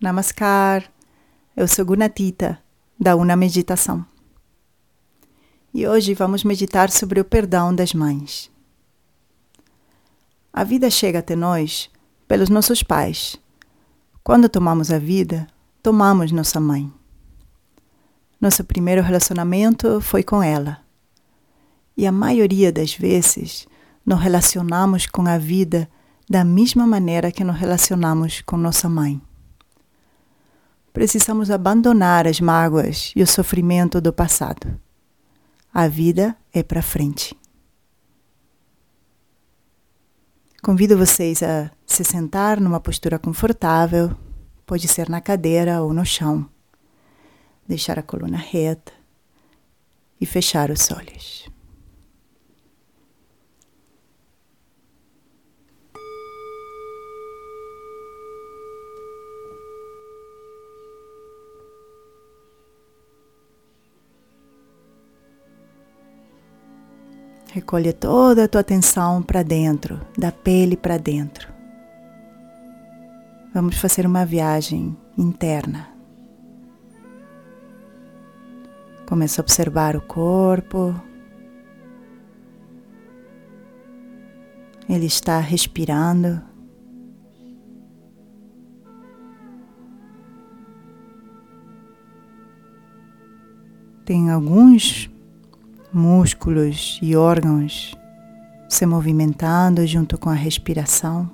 Namaskar, eu sou Gunatita, da Una Meditação. E hoje vamos meditar sobre o perdão das mães. A vida chega até nós pelos nossos pais. Quando tomamos a vida, tomamos nossa mãe. Nosso primeiro relacionamento foi com ela. E a maioria das vezes nos relacionamos com a vida da mesma maneira que nos relacionamos com nossa mãe. Precisamos abandonar as mágoas e o sofrimento do passado. A vida é para frente. Convido vocês a se sentar numa postura confortável, pode ser na cadeira ou no chão. Deixar a coluna reta e fechar os olhos. Recolhe toda a tua atenção para dentro, da pele para dentro. Vamos fazer uma viagem interna. Começa a observar o corpo. Ele está respirando. Tem alguns músculos e órgãos se movimentando junto com a respiração.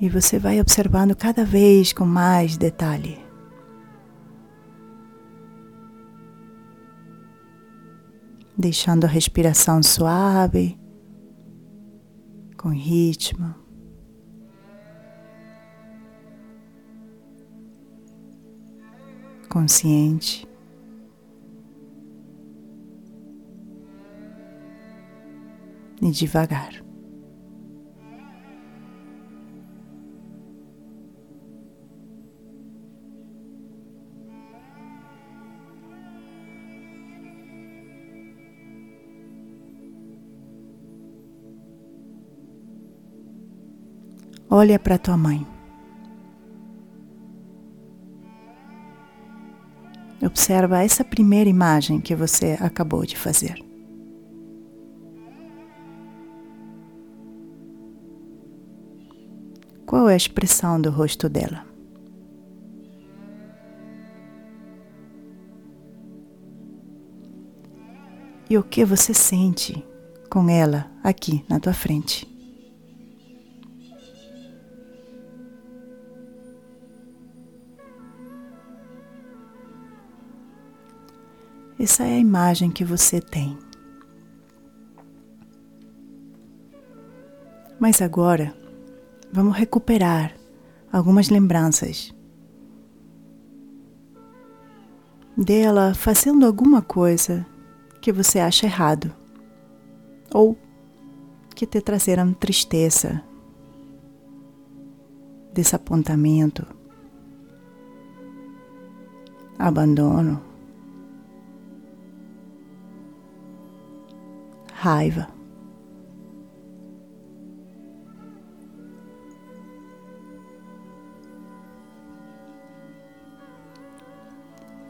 E você vai observando cada vez com mais detalhe. Deixando a respiração suave, com ritmo. Consciente. E devagar. Olha para tua mãe. Observa essa primeira imagem que você acabou de fazer. Qual é a expressão do rosto dela? E o que você sente com ela aqui na tua frente? Essa é a imagem que você tem. Mas agora, vamos recuperar algumas lembranças dela fazendo alguma coisa que você acha errado ou que te trazeram tristeza, desapontamento, abandono. Raiva.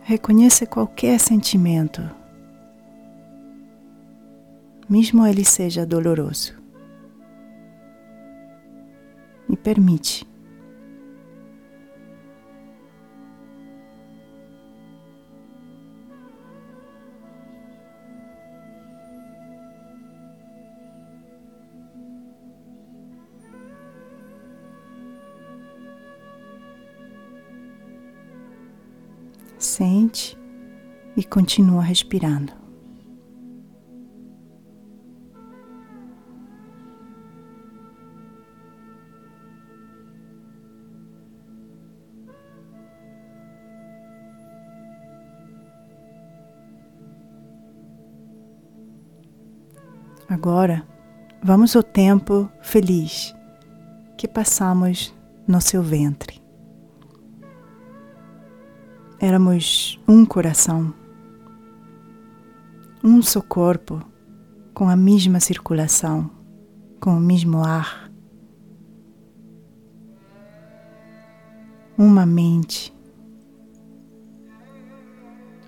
Reconheça qualquer sentimento, mesmo ele seja doloroso, e permite Sente e continua respirando. Agora, vamos ao tempo feliz que passamos no seu ventre. Éramos um coração, um só corpo com a mesma circulação, com o mesmo ar. Uma mente.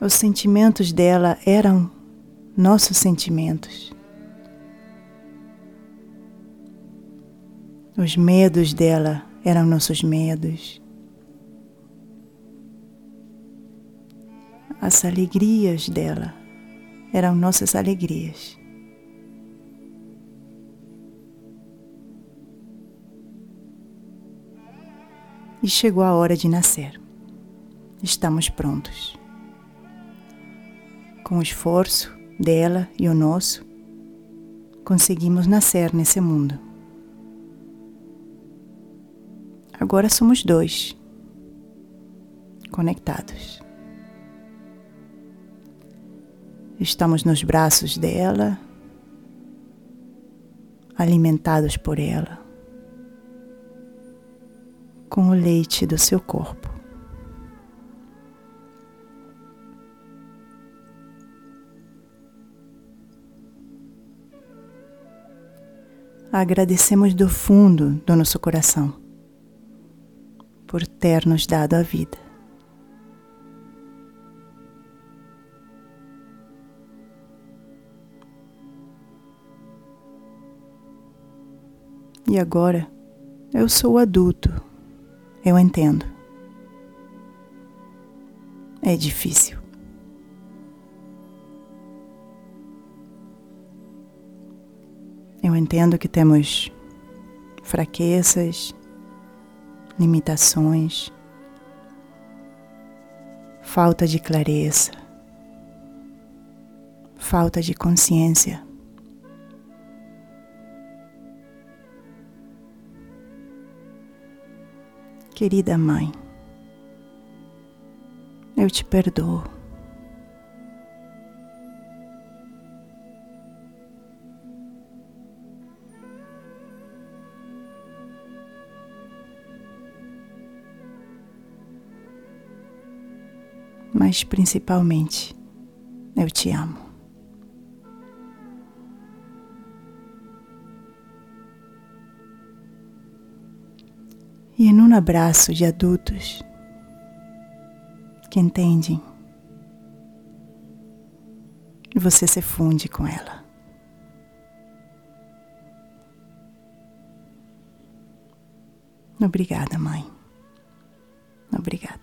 Os sentimentos dela eram nossos sentimentos. Os medos dela eram nossos medos. As alegrias dela eram nossas alegrias. E chegou a hora de nascer. Estamos prontos. Com o esforço dela e o nosso, conseguimos nascer nesse mundo. Agora somos dois, conectados. Estamos nos braços dela, alimentados por ela, com o leite do seu corpo. Agradecemos do fundo do nosso coração por ter nos dado a vida. E agora eu sou adulto, eu entendo. É difícil. Eu entendo que temos fraquezas, limitações, falta de clareza, falta de consciência. Querida mãe, eu te perdoo. mas principalmente eu te amo. E num abraço de adultos que entendem, você se funde com ela. Obrigada, mãe. Obrigada.